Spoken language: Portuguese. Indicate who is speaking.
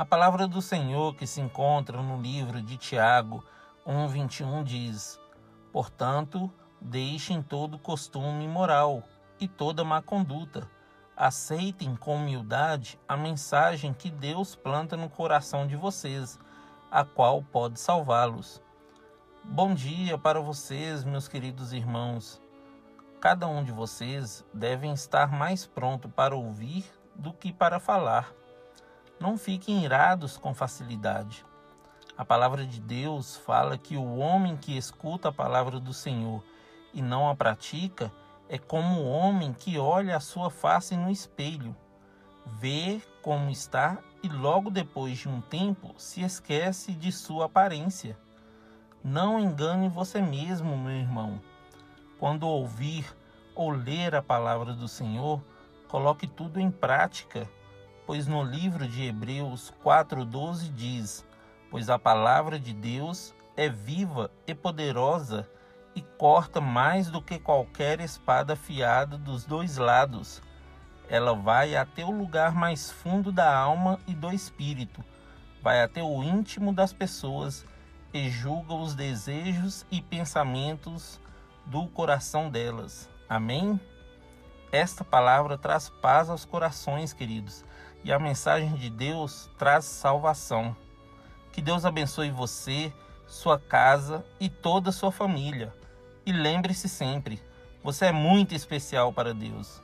Speaker 1: A palavra do Senhor que se encontra no livro de Tiago 1:21 diz: Portanto, deixem todo costume imoral e toda má conduta. Aceitem com humildade a mensagem que Deus planta no coração de vocês, a qual pode salvá-los. Bom dia para vocês, meus queridos irmãos. Cada um de vocês devem estar mais pronto para ouvir do que para falar. Não fiquem irados com facilidade. A palavra de Deus fala que o homem que escuta a palavra do Senhor e não a pratica é como o homem que olha a sua face no espelho, vê como está e logo depois de um tempo se esquece de sua aparência. Não engane você mesmo, meu irmão. Quando ouvir ou ler a palavra do Senhor, coloque tudo em prática pois no livro de Hebreus 4,12 diz: Pois a palavra de Deus é viva e poderosa e corta mais do que qualquer espada afiada dos dois lados. Ela vai até o lugar mais fundo da alma e do espírito, vai até o íntimo das pessoas e julga os desejos e pensamentos do coração delas. Amém? Esta palavra traz paz aos corações, queridos, e a mensagem de Deus traz salvação. Que Deus abençoe você, sua casa e toda a sua família. E lembre-se sempre, você é muito especial para Deus.